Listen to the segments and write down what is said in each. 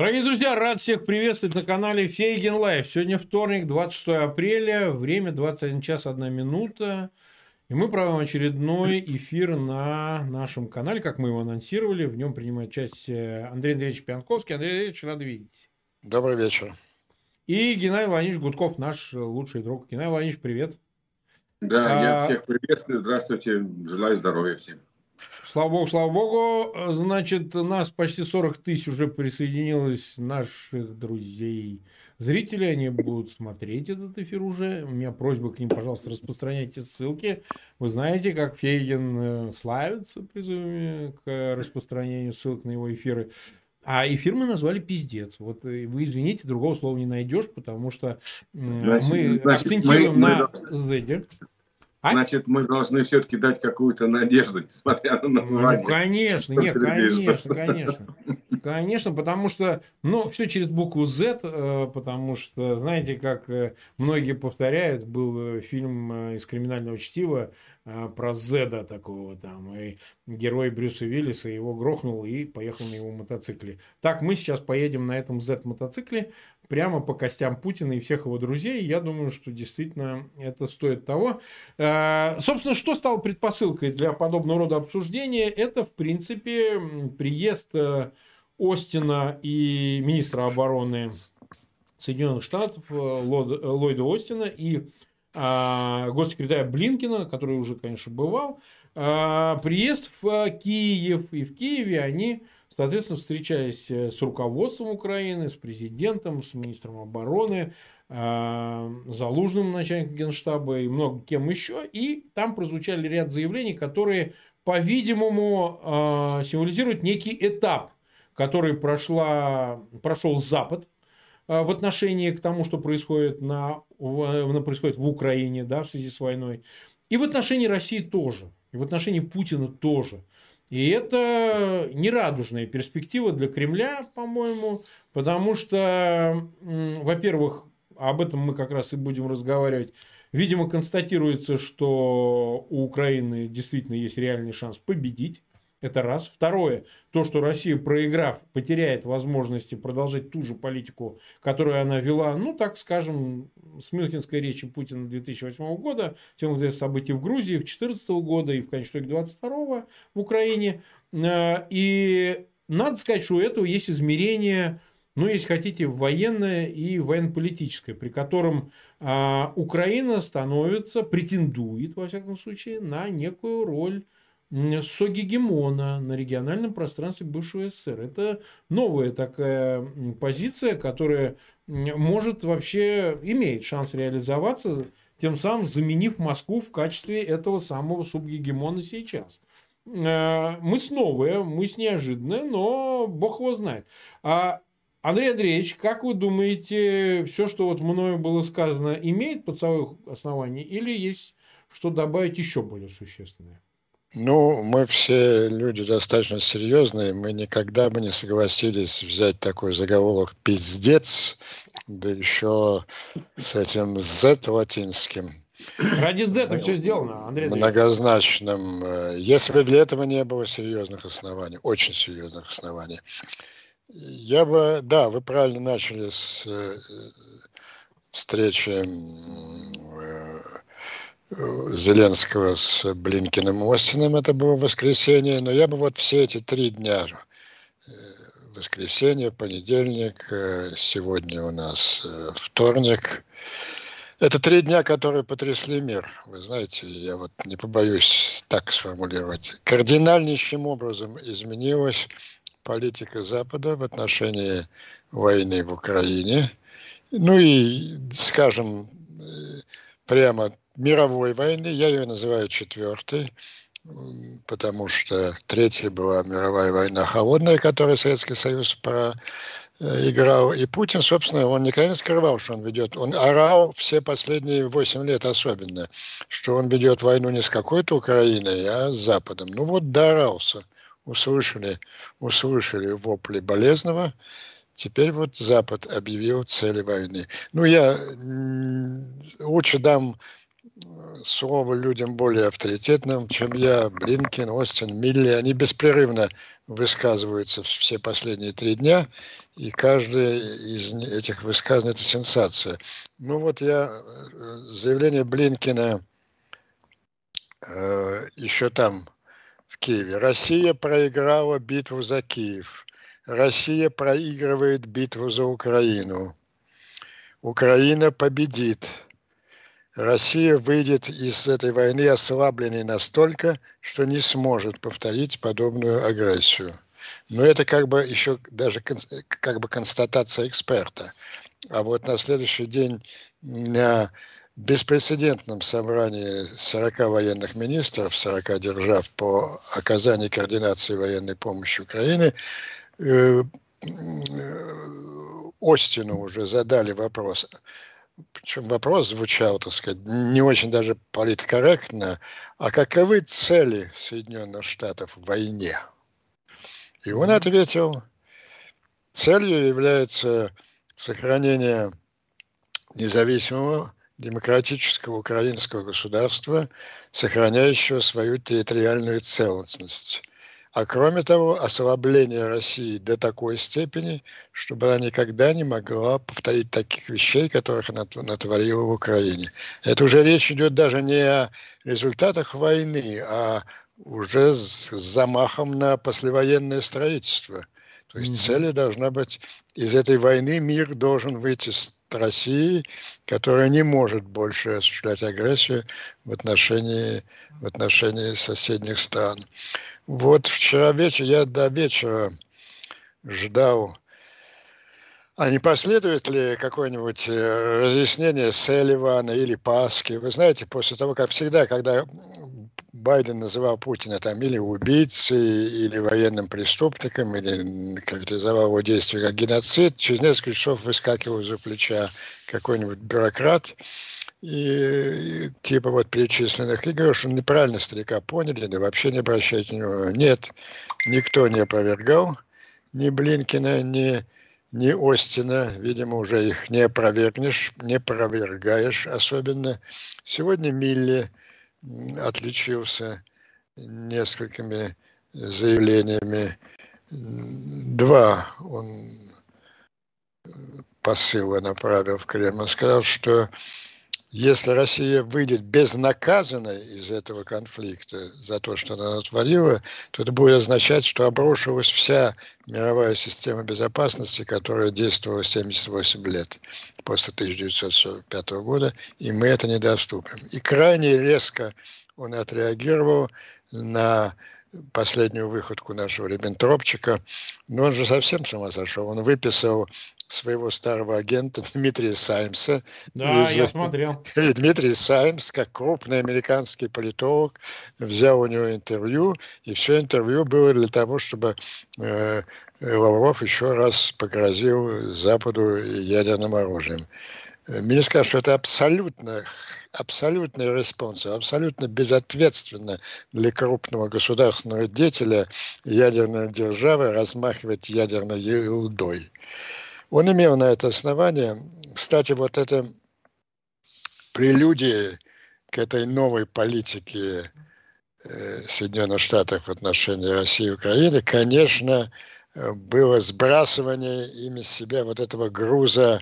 Дорогие друзья, рад всех приветствовать на канале Фейгин Live. Сегодня вторник, 26 апреля, время 21 час 1 минута. И мы проводим очередной эфир на нашем канале, как мы его анонсировали. В нем принимает участие Андрей Андреевич Пионтковский. Андрей Андреевич, рад видеть. Добрый вечер. И Геннадий Владимирович Гудков, наш лучший друг. Геннадий Владимирович, привет. Да, а... я всех приветствую. Здравствуйте. Желаю здоровья всем. Слава богу, слава богу. Значит, нас почти 40 тысяч уже присоединилось наших друзей зрителей. Они будут смотреть этот эфир уже. У меня просьба к ним, пожалуйста, распространяйте ссылки. Вы знаете, как Фейген э, славится призывами к распространению ссылок на его эфиры. А эфир мы назвали пиздец. Вот э, вы извините, другого слова не найдешь, потому что значит, мы значит, акцентируем мы, на мы... А? Значит, мы должны все-таки дать какую-то надежду, несмотря на ну, название. Ну, конечно, нет, конечно, конечно. Конечно, потому что, ну, все через букву Z, э, потому что, знаете, как э, многие повторяют, был фильм из криминального чтива про Зеда такого там, и герой Брюса Виллиса его грохнул и поехал на его мотоцикле. Так, мы сейчас поедем на этом Z-мотоцикле, прямо по костям Путина и всех его друзей. Я думаю, что действительно это стоит того. Э, собственно, что стало предпосылкой для подобного рода обсуждения? Это, в принципе, приезд э, Остина и министра обороны Соединенных Штатов э, Ллойда Остина и госсекретаря Блинкина, который уже, конечно, бывал, приезд в Киев. И в Киеве они Соответственно, встречаясь э, с руководством Украины, с президентом, с министром обороны, э, Залужным начальником генштаба и много кем еще. И там прозвучали ряд заявлений, которые, по-видимому, э, символизируют некий этап, который прошла, прошел Запад в отношении к тому, что происходит, на, происходит в Украине да, в связи с войной. И в отношении России тоже. И в отношении Путина тоже. И это нерадужная перспектива для Кремля, по-моему, потому что, во-первых, об этом мы как раз и будем разговаривать. Видимо, констатируется, что у Украины действительно есть реальный шанс победить. Это раз. Второе, то, что Россия, проиграв, потеряет возможности продолжать ту же политику, которую она вела, ну, так скажем, с Мюнхенской речи Путина 2008 года, тем более событий в Грузии, в 2014 года и в конечном итоге 22 в Украине. Э, и надо сказать, что у этого есть измерение, ну, если хотите, военное и военно-политическое, при котором а, Украина становится, претендует, во всяком случае, на некую роль согегемона на региональном пространстве бывшего СССР. Это новая такая позиция, которая может вообще, имеет шанс реализоваться, тем самым заменив Москву в качестве этого самого субгегемона сейчас. Э, мы с новые, мы с неожиданные, но бог его знает. А Андрей Андреевич, как вы думаете, все, что вот мною было сказано, имеет подсовое основание или есть что добавить еще более существенное? Ну, мы все люди достаточно серьезные, мы никогда бы не согласились взять такой заголовок «пиздец», да еще с этим «z» латинским. Ради Z это все сделано, Андрей Многозначным. Э, если бы для этого не было серьезных оснований, очень серьезных оснований. Я бы, да, вы правильно начали с э, встречи э, Зеленского с Блинкиным Остином, это было воскресенье, но я бы вот все эти три дня, э, воскресенье, понедельник, э, сегодня у нас э, вторник, это три дня, которые потрясли мир. Вы знаете, я вот не побоюсь так сформулировать. Кардинальнейшим образом изменилась политика Запада в отношении войны в Украине. Ну и, скажем, прямо мировой войны, я ее называю четвертой, потому что третья была мировая война холодная, которую Советский Союз проиграл. И Путин, собственно, он никогда не скрывал, что он ведет. Он орал все последние восемь лет особенно, что он ведет войну не с какой-то Украиной, а с Западом. Ну вот дорался. Услышали, услышали вопли болезного. Теперь вот Запад объявил цели войны. Ну, я лучше дам слово людям более авторитетным, чем я, Блинкин, Остин, Милли, они беспрерывно высказываются все последние три дня, и каждое из этих высказываний – это сенсация. Ну вот я, э, заявление Блинкина э, еще там, в Киеве. Россия проиграла битву за Киев. Россия проигрывает битву за Украину. Украина победит. Россия выйдет из этой войны ослабленной настолько, что не сможет повторить подобную агрессию. Но это как бы еще даже как бы констатация эксперта. А вот на следующий день на беспрецедентном собрании 40 военных министров 40 держав по оказанию координации военной помощи Украины э, э, Остину уже задали вопрос, причем вопрос звучал, так сказать, не очень даже политкорректно, а каковы цели Соединенных Штатов в войне? И он ответил, целью является сохранение независимого демократического украинского государства, сохраняющего свою территориальную целостность а кроме того, ослабление России до такой степени, чтобы она никогда не могла повторить таких вещей, которых она натворила в Украине. Это уже речь идет даже не о результатах войны, а уже с замахом на послевоенное строительство. То есть mm-hmm. целью должна быть из этой войны мир должен выйти с России, которая не может больше осуществлять агрессию в отношении, в отношении соседних стран. Вот вчера вечер, я до вечера ждал, а не последует ли какое-нибудь э, разъяснение Селивана или Паски? Вы знаете, после того, как всегда, когда Байден называл Путина там или убийцей, или военным преступником, или характеризовал его действия как геноцид, через несколько часов выскакивал из-за плеча какой-нибудь бюрократ, и, типа вот перечисленных игр, что неправильно старика поняли, да вообще не обращайте внимания. Нет, никто не опровергал ни Блинкина, ни, ни Остина. Видимо, уже их не опровергнешь, не опровергаешь особенно. Сегодня Милли отличился несколькими заявлениями. Два он посыла направил в Кремль. Он сказал, что если Россия выйдет безнаказанной из этого конфликта за то, что она натворила, то это будет означать, что обрушилась вся мировая система безопасности, которая действовала 78 лет после 1945 года, и мы это недоступим. И крайне резко он отреагировал на последнюю выходку нашего Риббентропчика. Но он же совсем с ума сошел. Он выписал своего старого агента Дмитрия Саймса. Да, из... я смотрел. Дмитрий Саймс, как крупный американский политолог, взял у него интервью, и все интервью было для того, чтобы э, Лавров еще раз погрозил Западу ядерным оружием. Мне скажут, что это абсолютно абсолютно irresponsible, абсолютно безответственно для крупного государственного деятеля ядерной державы размахивать ядерной елдой. Он имел на это основание. Кстати, вот это прелюдия к этой новой политике э, Соединенных Штатов в отношении России и Украины, конечно, было сбрасывание ими себя вот этого груза,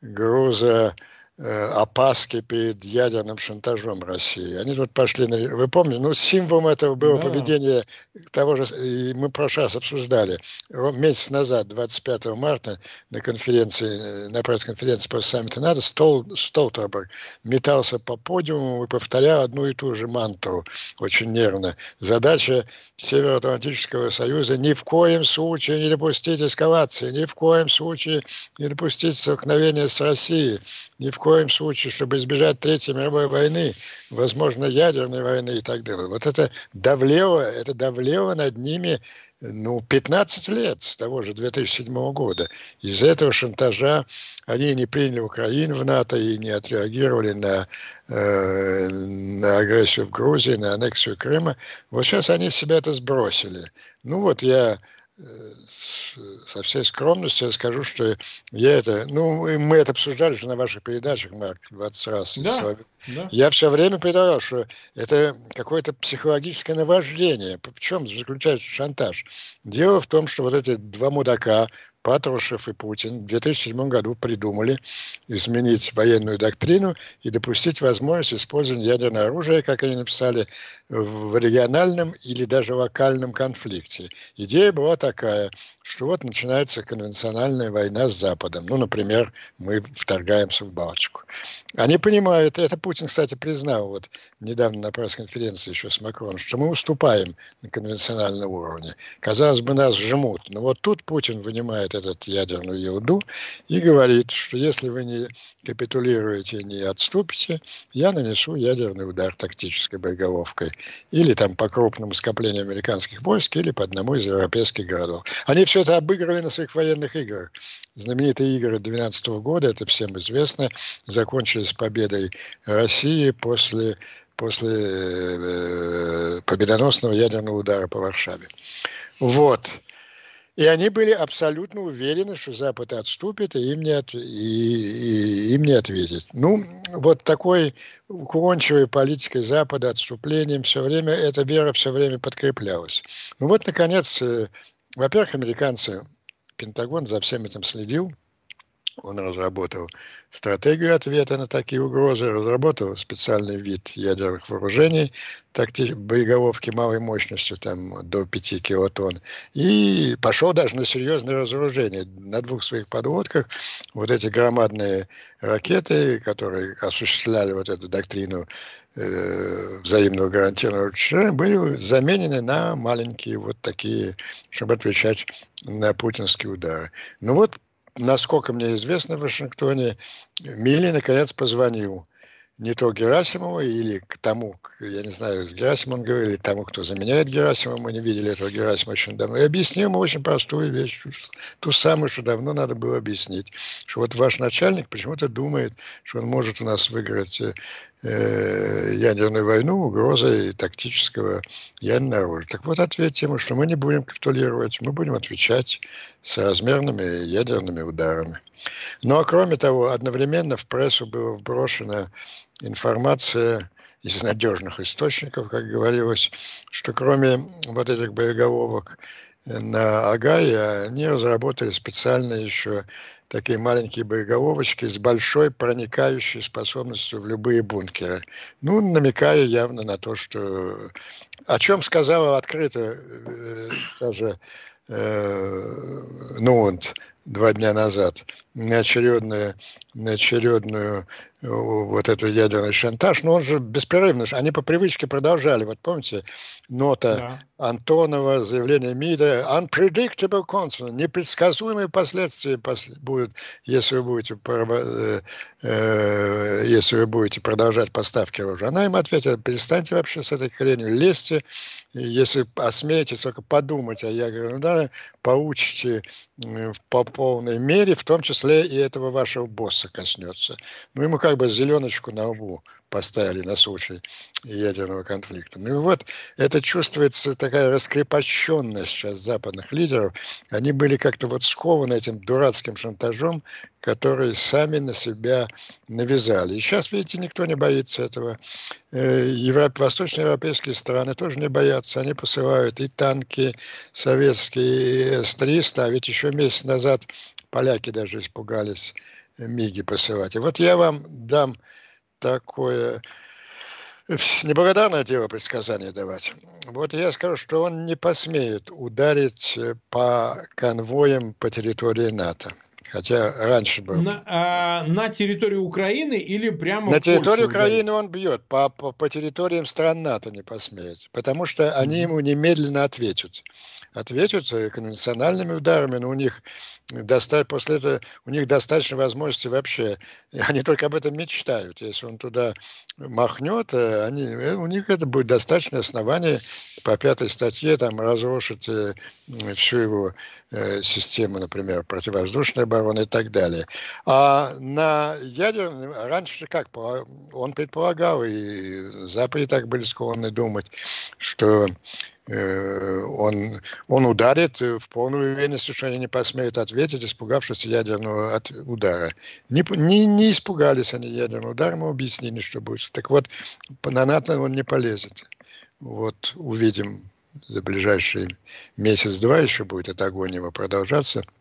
груза опаски перед ядерным шантажом России. Они тут пошли на... Вы помните, ну, символом этого было да. поведение того же... И мы в прошлый раз обсуждали. Месяц назад, 25 марта, на конференции, э, на пресс-конференции после саммита НАТО, Стол, Столтерберг метался по подиуму и повторял одну и ту же мантру очень нервно. Задача Североатлантического союза ни в коем случае не допустить эскалации, ни в коем случае не допустить столкновения с Россией, ни в коем случае, чтобы избежать Третьей мировой войны, возможно, ядерной войны и так далее. Вот это давлело, это давлело над ними ну, 15 лет с того же 2007 года. Из-за этого шантажа они не приняли Украину в НАТО и не отреагировали на, э, на агрессию в Грузии, на аннексию Крыма. Вот сейчас они себя это сбросили. Ну вот я со всей скромностью я скажу, что я это, ну, мы это обсуждали же на ваших передачах, Марк, 20 раз. Да, да. Я все время предлагал, что это какое-то психологическое наваждение. В чем заключается шантаж? Дело в том, что вот эти два мудака, Патрушев и Путин в 2007 году придумали изменить военную доктрину и допустить возможность использования ядерного оружия, как они написали, в региональном или даже локальном конфликте. Идея была такая, что вот начинается конвенциональная война с Западом. Ну, например, мы вторгаемся в Балтику. Они понимают, это Путин, кстати, признал вот недавно на пресс-конференции еще с Макроном, что мы уступаем на конвенциональном уровне. Казалось бы, нас жмут. Но вот тут Путин вынимает этот ядерную елду и говорит, что если вы не капитулируете, не отступите, я нанесу ядерный удар тактической боеголовкой. Или там по крупному скоплению американских войск, или по одному из европейских городов. Они все это обыгрывали на своих военных играх. Знаменитые игры 2012 года, это всем известно, закончились победой России после, после э, победоносного ядерного удара по Варшаве. Вот. И они были абсолютно уверены, что Запад отступит, и им не, от, и, и, им не ответит. Ну, вот такой уклончивой политикой Запада, отступлением все время, эта вера все время подкреплялась. Ну вот, наконец, э, во-первых, американцы, Пентагон за всем этим следил, он разработал стратегию ответа на такие угрозы, разработал специальный вид ядерных вооружений, такти, боеголовки малой мощностью, там, до 5 килотонн, и пошел даже на серьезное разоружение. На двух своих подводках вот эти громадные ракеты, которые осуществляли вот эту доктрину э, взаимного гарантированного уничтожения, были заменены на маленькие вот такие, чтобы отвечать на путинские удары. Ну вот насколько мне известно в Вашингтоне, Милли наконец позвонил не то Герасимову или к тому, я не знаю, с Герасимом говорил, или тому, кто заменяет Герасимова, мы не видели этого Герасима очень давно, и объяснил ему очень простую вещь, ту самую, что давно надо было объяснить, что вот ваш начальник почему-то думает, что он может у нас выиграть э, ядерную войну угрозой тактического ядерного оружия. Так вот, ответьте ему, что мы не будем капитулировать, мы будем отвечать с размерными ядерными ударами. Ну а кроме того, одновременно в прессу было вброшено информация из надежных источников, как говорилось, что кроме вот этих боеголовок на Агае, они разработали специально еще такие маленькие боеголовочки с большой проникающей способностью в любые бункеры. Ну, намекая явно на то, что... О чем сказала открыто э, та же э, Нуант два дня назад на очередную, на очередную вот эту ядерный шантаж, но он же беспрерывно, они по привычке продолжали. Вот помните, нота да. Антонова, заявление МИДа, unpredictable consequences, непредсказуемые последствия будут, если вы будете, э, э, если вы будете продолжать поставки оружия. Она им ответила, перестаньте вообще с этой хренью, лезьте, если осмеете только подумать о ядерном ударе, получите по полной мере, в том числе и этого вашего босса коснется. Ну, ему как бы зеленочку на лбу поставили на случай ядерного конфликта. Ну и вот это чувствуется такая раскрепощенность сейчас западных лидеров. Они были как-то вот скованы этим дурацким шантажом, который сами на себя навязали. И сейчас, видите, никто не боится этого. Э, Европ... Восточноевропейские страны тоже не боятся. Они посылают и танки советские, и С-300. А ведь еще месяц назад поляки даже испугались МИГи посылать. И вот я вам дам такое неблагодарное дело предсказание давать. Вот я скажу, что он не посмеет ударить по конвоям по территории НАТО. Хотя раньше был. На, а, на территории Украины или прямо На территории Украины он бьет, по, по, по территориям стран НАТО не посмеет. Потому что они ему немедленно ответят. Ответят конвенциональными ударами, но у них достать, после этого у них достаточно возможности вообще, они только об этом мечтают. Если он туда махнет, э, они, э, у них это будет достаточное основание по пятой статье там разрушить э, всю его систему, например, противовоздушной обороны и так далее. А на ядерном, раньше как, он предполагал, и Западе так были склонны думать, что э, он, он ударит в полную что они не посмеют ответить, испугавшись ядерного от удара. Не, не, не испугались они ядерного удара, мы объяснили, что будет. Так вот, на НАТО он не полезет. Вот увидим за ближайший месяц-два еще будет эта агония продолжаться –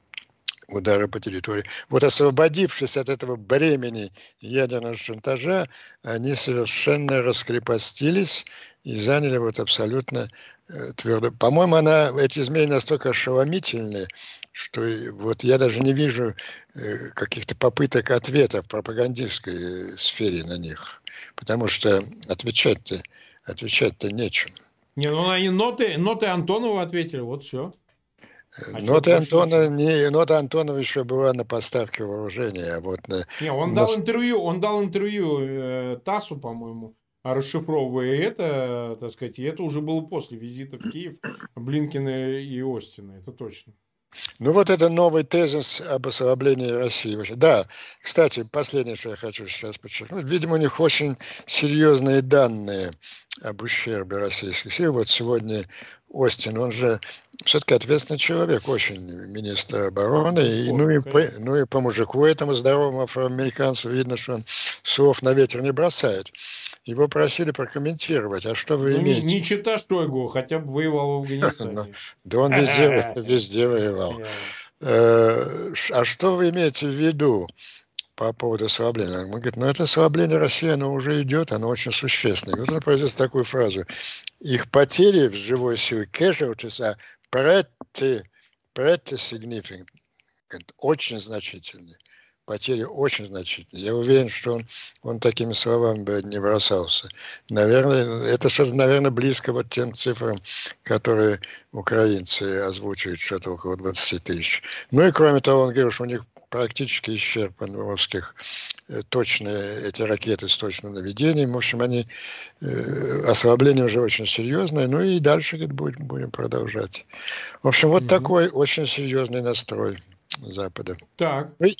удары по территории. Вот освободившись от этого бремени ядерного шантажа, они совершенно раскрепостились и заняли вот абсолютно э, твердо. По-моему, она, эти изменения настолько ошеломительные, что вот я даже не вижу э, каких-то попыток ответа в пропагандистской э, сфере на них. Потому что отвечать-то отвечать-то нечем. Не, ну они ноты, ноты Антонова ответили, вот все. А нота, Антона, не, нота еще была на поставке вооружения. А вот на, не, он, на... дал интервью, он дал интервью э, ТАССу, по-моему, расшифровывая это, так сказать, и это уже было после визита в Киев Блинкина и Остина, это точно. Ну вот это новый тезис об ослаблении России. Да, кстати, последнее, что я хочу сейчас подчеркнуть. Видимо, у них очень серьезные данные об ущербе российских сил. Вот сегодня Остин, он же все-таки ответственный человек, очень министр обороны. И, ну, и по, ну и по мужику этому здоровому афроамериканцу видно, что он слов на ветер не бросает. Его просили прокомментировать, а что вы ну, имеете? Не, не чита Штойгу, хотя бы воевал в Афганистане. Ну, да он везде, везде воевал. Э, а что вы имеете в виду? по поводу ослабления. Он говорит, ну это ослабление России, оно уже идет, оно очень существенное. И вот он произнес такую фразу. Их потери в живой силе casualties are pretty, pretty significant. Очень значительные. Потери очень значительные. Я уверен, что он, он такими словами бы не бросался. Наверное, это что-то, наверное, близко вот тем цифрам, которые украинцы озвучивают, что-то около 20 тысяч. Ну и кроме того, он говорит, что у них практически исчерпан у русских э, точные эти ракеты с точным наведением. В общем, они э, ослабление уже очень серьезное. Ну и дальше говорит, будем, будем продолжать. В общем, вот угу. такой очень серьезный настрой Запада. Так. И...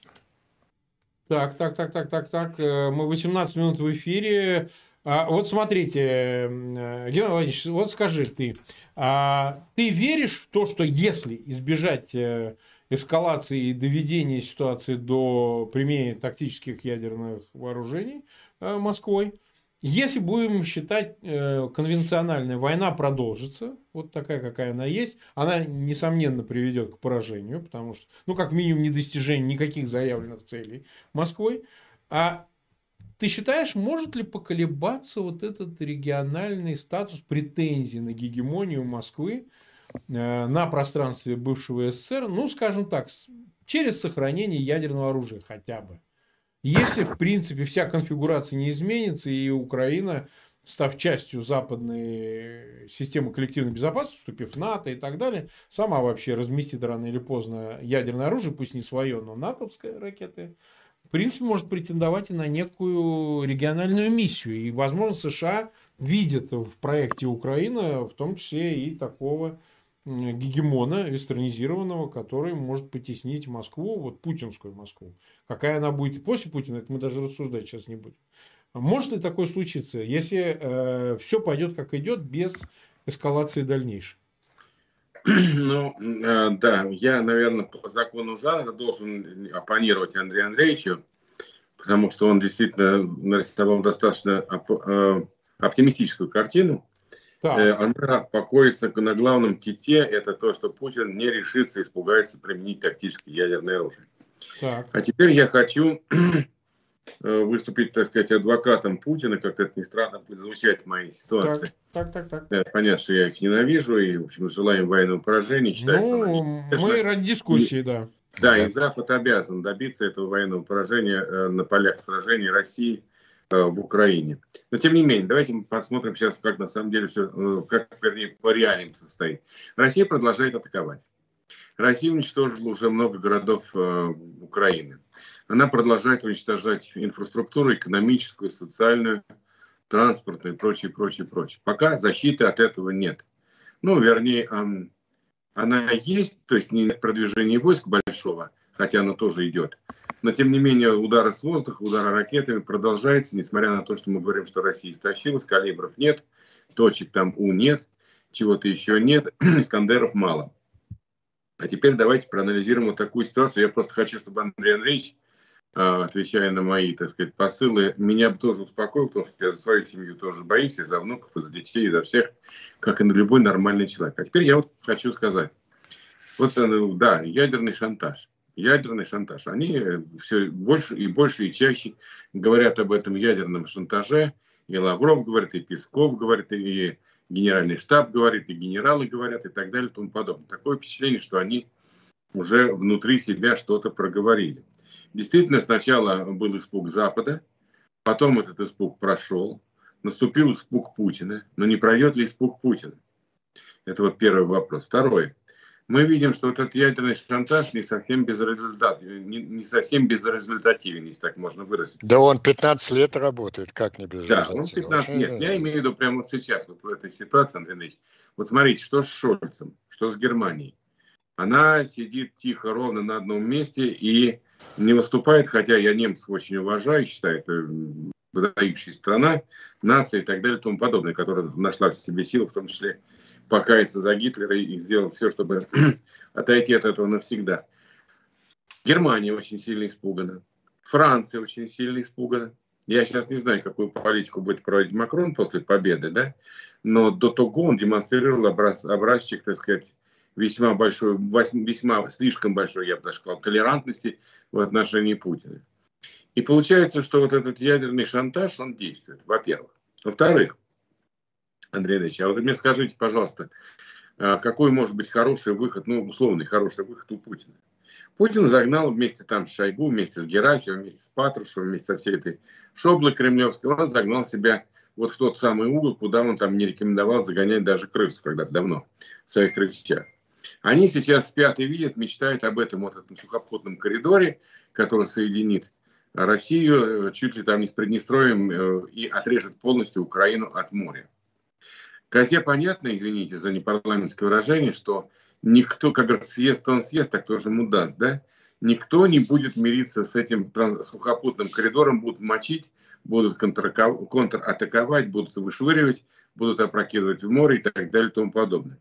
Так, так, так, так, так, так. Э, мы 18 минут в эфире. А, вот смотрите, э, Геннадий Владимирович, вот скажи ты, а ты веришь в то, что если избежать эскалации и доведения ситуации до применения тактических ядерных вооружений э, Москвой. Если будем считать, э, конвенциональная война продолжится, вот такая, какая она есть, она, несомненно, приведет к поражению, потому что, ну, как минимум, недостижение никаких заявленных целей Москвой. А ты считаешь, может ли поколебаться вот этот региональный статус претензий на гегемонию Москвы Э, на пространстве бывшего СССР, ну, скажем так, через сохранение ядерного оружия хотя бы. Если, в принципе, вся конфигурация не изменится, и Украина, став частью западной системы коллективной безопасности, вступив в НАТО и так далее, сама вообще разместит рано или поздно ядерное оружие, пусть не свое, но натовское ракеты, в принципе, может претендовать и на некую региональную миссию. И, возможно, США видят в проекте Украина в том числе и такого гегемона вестернизированного, который может потеснить Москву, вот путинскую Москву. Какая она будет после Путина, это мы даже рассуждать сейчас не будем. Может ли такое случиться, если э, все пойдет как идет, без эскалации дальнейшей? Ну, э, да, я, наверное, по закону жанра должен оппонировать Андрею Андреевичу, потому что он действительно нарисовал достаточно э, оптимистическую картину так. Э, она покоится на главном ките, это то, что Путин не решится, испугается применить тактическое ядерное оружие. Так. А теперь я хочу э, выступить, так сказать, адвокатом Путина, как это ни странно будет звучать в моей ситуации. Так, так, так. так. понятно, что я их ненавижу и, в общем, желаем военного поражения. Считаю, ну, что мы ради дискуссии, и, да. Да, и Запад обязан добиться этого военного поражения э, на полях сражений России в Украине. Но тем не менее, давайте мы посмотрим сейчас, как на самом деле все, э, как, вернее, по реалиям состоит. Россия продолжает атаковать. Россия уничтожила уже много городов э, Украины. Она продолжает уничтожать инфраструктуру экономическую, социальную, транспортную и прочее, прочее, прочее. Пока защиты от этого нет. Ну, вернее, э, она есть, то есть нет продвижения войск большого, хотя оно тоже идет. Но, тем не менее, удары с воздуха, удары ракетами продолжаются, несмотря на то, что мы говорим, что Россия истощилась, калибров нет, точек там У нет. чего-то еще нет, Искандеров мало. А теперь давайте проанализируем вот такую ситуацию. Я просто хочу, чтобы Андрей Андреевич, а, отвечая на мои, так сказать, посылы, меня бы тоже успокоил, потому что я за свою семью тоже боюсь, и за внуков, и за детей, и за всех, как и на любой нормальный человек. А теперь я вот хочу сказать. Вот, э, да, ядерный шантаж. Ядерный шантаж. Они все больше и больше и чаще говорят об этом ядерном шантаже. И Лавров говорит, и Песков говорит, и генеральный штаб говорит, и генералы говорят, и так далее, и тому подобное. Такое впечатление, что они уже внутри себя что-то проговорили. Действительно, сначала был испуг Запада, потом этот испуг прошел, наступил испуг Путина, но не пройдет ли испуг Путина? Это вот первый вопрос. Второй мы видим, что вот этот ядерный шантаж не совсем безрезультативен, не, не совсем безрезультативен, если так можно выразиться. Да он 15 лет работает, как не безрезультативен? Да, он 15 лет. Я имею в виду прямо вот сейчас, вот в этой ситуации, Андрей Ильич. Вот смотрите, что с Шольцем, что с Германией. Она сидит тихо, ровно на одном месте и не выступает, хотя я немцев очень уважаю, считаю, это выдающая страна, нация и так далее и тому подобное, которая нашла в себе силы, в том числе покаяться за Гитлера и сделать все, чтобы отойти от этого навсегда. Германия очень сильно испугана. Франция очень сильно испугана. Я сейчас не знаю, какую политику будет проводить Макрон после победы, да, но до того он демонстрировал образ, образчик, так сказать, весьма большой, весьма слишком большой, я бы даже сказал, толерантности в отношении Путина. И получается, что вот этот ядерный шантаж, он действует, во-первых. Во-вторых, Андрей Ильич, а вот мне скажите, пожалуйста, а какой может быть хороший выход, ну, условный хороший выход у Путина? Путин загнал вместе там с Шойгу, вместе с Герасимовым, вместе с Патрушевым, вместе со всей этой шоблой кремлевской, он загнал себя вот в тот самый угол, куда он там не рекомендовал загонять даже крысу когда-то давно в своих речах. Они сейчас спят и видят, мечтают об этом вот этом сухопутном коридоре, который соединит Россию э, чуть ли там не с Приднестровьем э, и отрежет полностью Украину от моря. Козе понятно, извините за непарламентское выражение, что никто, как говорят, съест он съест, так тоже ему даст, да? Никто не будет мириться с этим сухопутным коридором, будут мочить, будут контратаковать, будут вышвыривать, будут опрокидывать в море и так далее и тому подобное.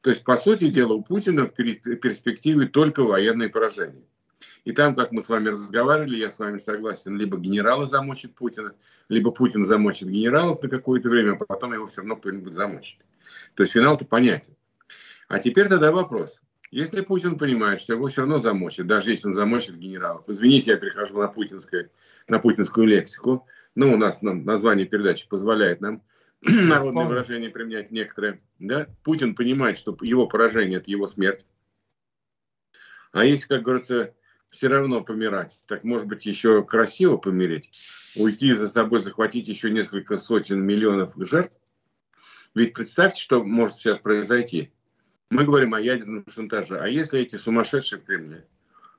То есть, по сути дела, у Путина в перспективе только военное поражение. И там, как мы с вами разговаривали, я с вами согласен, либо генералы замочат Путина, либо Путин замочит генералов на какое-то время, а потом его все равно кто-нибудь замочит. То есть финал-то понятен. А теперь тогда вопрос. Если Путин понимает, что его все равно замочат, даже если он замочит генералов, извините, я перехожу на, путинское, на путинскую лексику, но у нас нам, название передачи позволяет нам народное выражение применять некоторые. Да? Путин понимает, что его поражение – это его смерть. А если, как говорится, все равно помирать. Так может быть еще красиво помереть, уйти за собой, захватить еще несколько сотен миллионов жертв. Ведь представьте, что может сейчас произойти. Мы говорим о ядерном шантаже. А если эти сумасшедшие в Кремле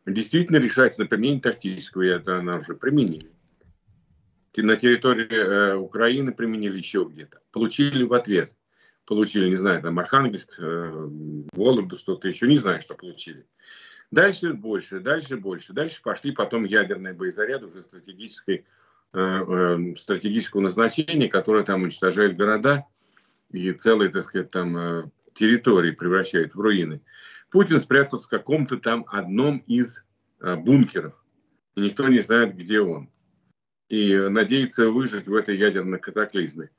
действительно решаются на применение тактического, она уже применили. На территории э, Украины применили еще где-то. Получили в ответ. Получили, не знаю, там Архангельск, э, Вологду, что-то еще, не знаю, что получили. Дальше больше, дальше больше. Дальше пошли потом ядерные боезаряды уже стратегической, э, э, стратегического назначения, которые там уничтожают города и целые, так сказать, там э, территории превращают в руины. Путин спрятался в каком-то там одном из э, бункеров. Никто не знает, где он. И надеется выжить в этой ядерной катаклизме.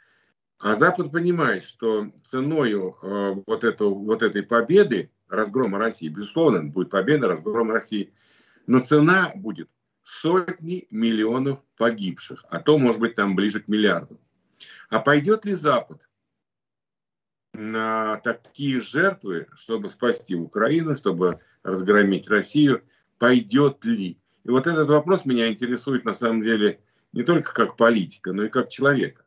А Запад понимает, что ценой э, вот, эту, вот этой победы разгрома России. Безусловно, будет победа, разгром России. Но цена будет сотни миллионов погибших, а то, может быть, там ближе к миллиарду. А пойдет ли Запад на такие жертвы, чтобы спасти Украину, чтобы разгромить Россию, пойдет ли? И вот этот вопрос меня интересует на самом деле не только как политика, но и как человека.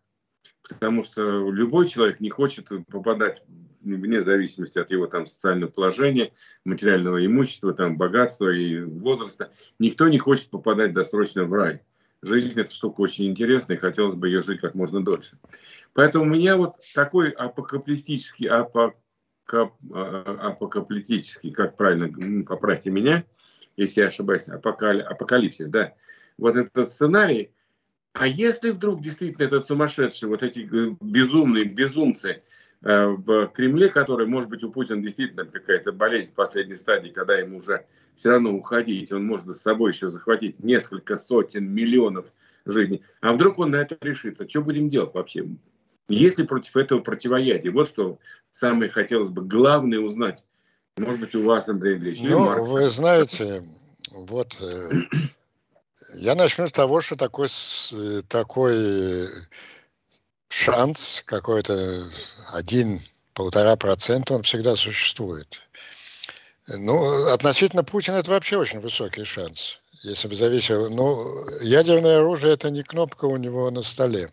Потому что любой человек не хочет попадать вне зависимости от его там социального положения, материального имущества, там богатства и возраста. Никто не хочет попадать досрочно в рай. Жизнь это штука очень интересная, и хотелось бы ее жить как можно дольше. Поэтому у меня вот такой апокалиптический, апокап, а, апокалиптический, как правильно, поправьте меня, если я ошибаюсь, апокали, апокалипсис, да, вот этот сценарий, а если вдруг действительно этот сумасшедший, вот эти безумные безумцы э, в Кремле, который, может быть, у Путина действительно какая-то болезнь в последней стадии, когда ему уже все равно уходить, он может с собой еще захватить несколько сотен миллионов жизней. А вдруг он на это решится? Что будем делать вообще? Есть ли против этого противоядие? Вот что самое хотелось бы главное узнать. Может быть, у вас, Андрей Андреевич. Ну, вы знаете, вот э, я начну с того, что такой, такой шанс, какой-то один-полтора процента, он всегда существует. Ну, относительно Путина это вообще очень высокий шанс. Если бы зависело... Ну, ядерное оружие – это не кнопка у него на столе.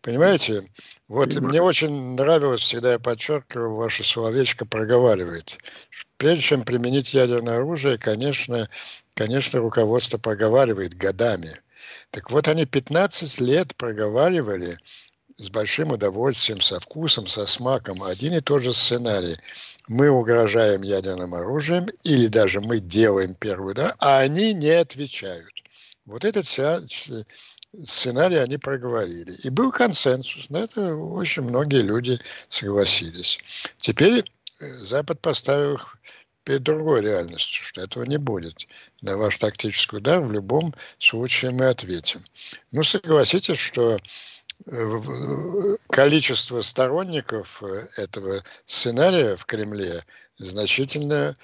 Понимаете? Вот мне очень нравилось, всегда я подчеркиваю, ваше словечко проговаривает. Прежде чем применить ядерное оружие, конечно, конечно, руководство проговаривает годами. Так вот, они 15 лет проговаривали с большим удовольствием, со вкусом, со смаком один и тот же сценарий. Мы угрожаем ядерным оружием или даже мы делаем первый удар, а они не отвечают. Вот этот сценарий они проговорили. И был консенсус. На это очень многие люди согласились. Теперь Запад поставил их перед другой реальностью, что этого не будет. На ваш тактический удар в любом случае мы ответим. Ну, согласитесь, что э, количество сторонников э, этого сценария в Кремле значительно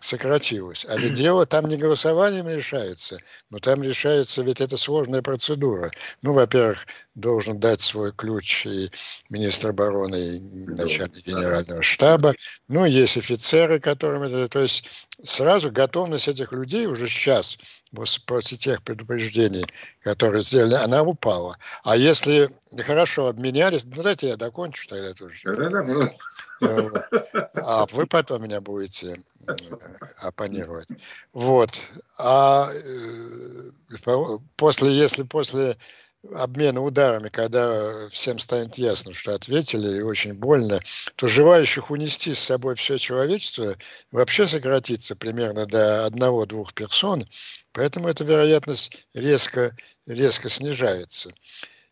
сократилось. А ведь дело там не голосованием решается, но там решается, ведь это сложная процедура. Ну, во-первых, должен дать свой ключ и министр обороны, и начальник генерального штаба. Ну, есть офицеры, которым это... То есть сразу готовность этих людей уже сейчас, после тех предупреждений, которые сделали, она упала. А если хорошо обменялись, ну, дайте я докончу тогда тоже. А вы потом меня будете оппонировать. Вот. А э, после, если после обмена ударами, когда всем станет ясно, что ответили и очень больно, то желающих унести с собой все человечество вообще сократится примерно до одного-двух персон, поэтому эта вероятность резко, резко снижается.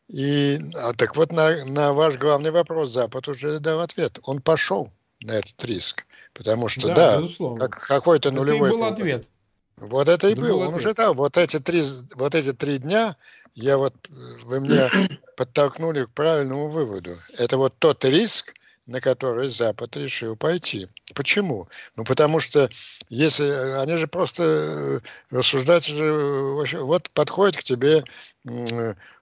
И а, так вот на, на ваш главный вопрос Запад уже дал ответ. Он пошел на этот риск, потому что да, да как, какой-то нулевой. Это был ответ. Вот это и это был. Он ответ. уже дал. Вот эти три, вот эти три дня я вот вы мне подтолкнули к правильному выводу. Это вот тот риск, на который Запад решил пойти. Почему? Ну, потому что если они же просто э, рассуждать же, вот подходит к тебе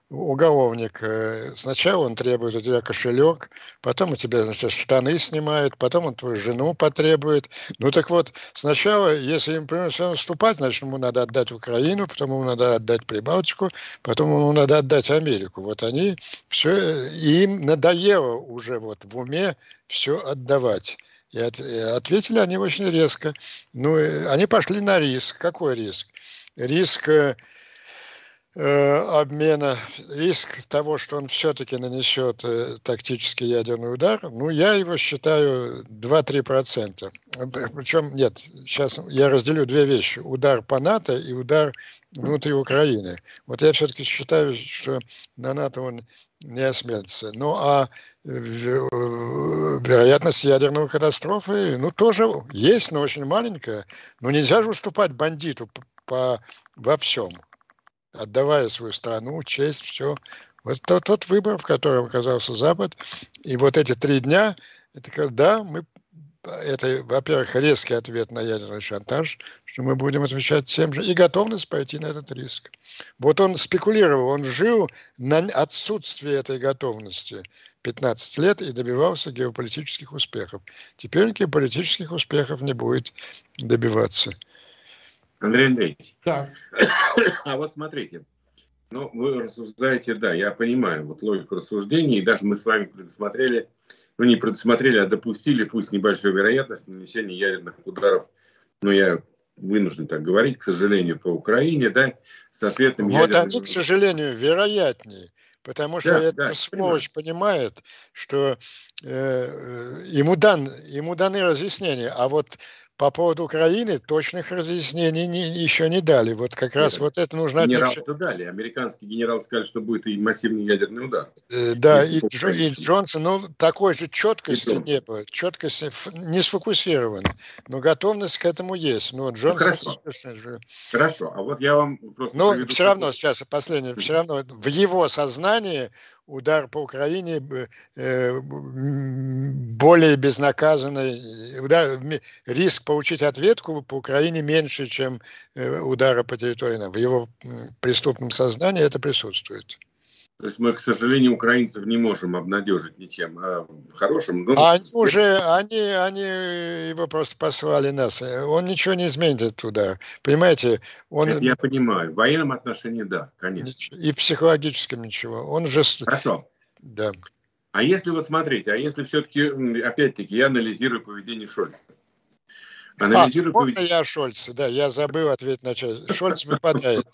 уголовник. Э, сначала он требует у тебя кошелек, потом у тебя значит, штаны снимает, потом он твою жену потребует. Ну так вот, сначала, если им придется наступать, значит, ему надо отдать Украину, потом ему надо отдать Прибалтику, потом ему надо отдать Америку. Вот они все, им надоело уже вот в уме все отдавать. И от, ответили они очень резко. Ну, они пошли на риск. Какой риск? Риск э, Э, обмена, риск того, что он все-таки нанесет э, тактический ядерный удар, ну, я его считаю 2-3%. Причем, нет, сейчас я разделю две вещи. Удар по НАТО и удар внутри Украины. Вот я все-таки считаю, что на НАТО он не осмелится. Ну, а э, вероятность ядерной катастрофы, ну, тоже есть, но очень маленькая. Но нельзя же уступать бандиту по, во всем отдавая свою страну, честь, все. Вот тот, тот выбор, в котором оказался Запад. И вот эти три дня, это когда мы это, во-первых, резкий ответ на ядерный шантаж, что мы будем отвечать тем же, и готовность пойти на этот риск. Вот он спекулировал, он жил на отсутствии этой готовности 15 лет и добивался геополитических успехов. Теперь геополитических успехов не будет добиваться. Андрей Андреевич. Так. А вот смотрите, ну, вы рассуждаете, да, я понимаю вот логику рассуждений, и даже мы с вами предусмотрели, ну, не предусмотрели, а допустили, пусть небольшую вероятность нанесения ядерных ударов, но я вынужден так говорить, к сожалению, по Украине, да, соответственно... Вот ядерные... они, к сожалению, вероятнее. Потому что да, этот да, сволочь понимает, что э, ему, дан, ему даны разъяснения, а вот по поводу Украины точных разъяснений не, еще не дали. Вот как раз Нет, вот это нужно... Генерал-то дали. Американский генерал сказал, что будет и массивный ядерный удар. Э, да, и, и, и Джонсон, ну, такой же четкости не было. Четкости не сфокусирована. Но готовность к этому есть. Ну, Джонсон... Ну, хорошо. Же... хорошо, а вот я вам просто... Но все равно, сейчас последнее, все равно в его сознании удар по Украине э, более безнаказанный, удар, риск получить ответку по Украине меньше, чем э, удара по территории. В его преступном сознании это присутствует. То есть мы, к сожалению, украинцев не можем обнадежить ничем а хорошим. Ну, они уже, они, они его просто послали нас. Он ничего не изменит этот удар. Понимаете? Он... Это я понимаю. В военном отношении, да, конечно. И в психологическом ничего. Он же... Хорошо. Да. А если вот смотрите, а если все-таки, опять-таки, я анализирую поведение Шольца. Анализирую а, можно я о Шольце? Да, я забыл ответить на часть. Шольц выпадает.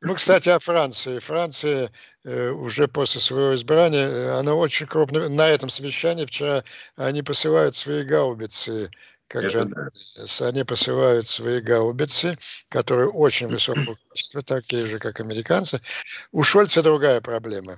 Ну, кстати, о Франции. Франция э, уже после своего избрания, э, она очень крупная. На этом совещании вчера они посылают свои гаубицы как Это же да. они посылают свои гаубицы, которые очень высокого качества, такие же, как американцы. У Шольца другая проблема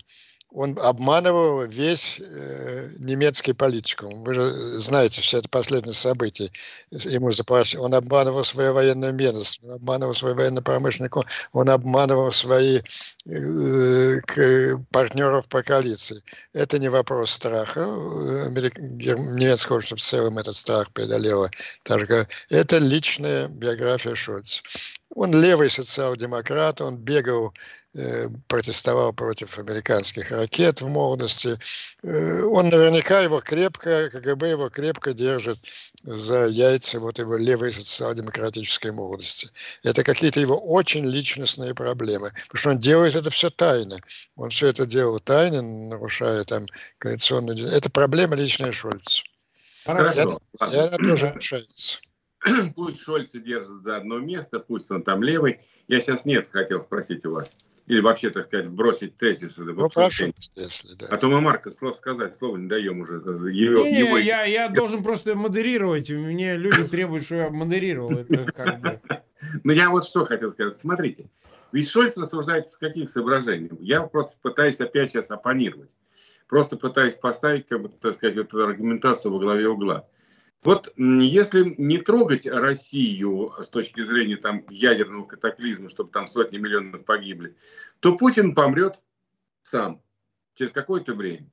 он обманывал весь э, немецкий политикум. Вы же знаете все это последние события. Ему запросили. Он обманывал свое военное ведомство, он обманывал свой военно-промышленный он обманывал свои э, к, партнеров по коалиции. Это не вопрос страха. Америк... Немецкое общество в целом этот страх преодолело. Это личная биография Шольца. Он левый социал-демократ, он бегал протестовал против американских ракет в молодости. Э, он наверняка его крепко, КГБ его крепко держит за яйца вот его левой социал-демократической молодости. Это какие-то его очень личностные проблемы, потому что он делает это все тайно. Он все это делал тайно, нарушая там коалиционную... Это проблема личная Шольца. Хорошо. И она, и она тоже решается. Пусть Шольца держит за одно место, пусть он там левый. Я сейчас нет хотел спросить у вас или вообще, так сказать, бросить тезис. Ну, прошу, если, да. А то мы Марка слово сказать, слово не даем уже. Его, не, его... Я, я должен просто модерировать. Мне люди требуют, что я модерировал. Это как бы... Ну, я вот что хотел сказать. Смотрите, ведь Шольц рассуждает с каких соображений? Я просто пытаюсь опять сейчас оппонировать. Просто пытаюсь поставить, как бы, так сказать, эту аргументацию во главе угла. Вот если не трогать Россию с точки зрения там, ядерного катаклизма, чтобы там сотни миллионов погибли, то Путин помрет сам через какое-то время.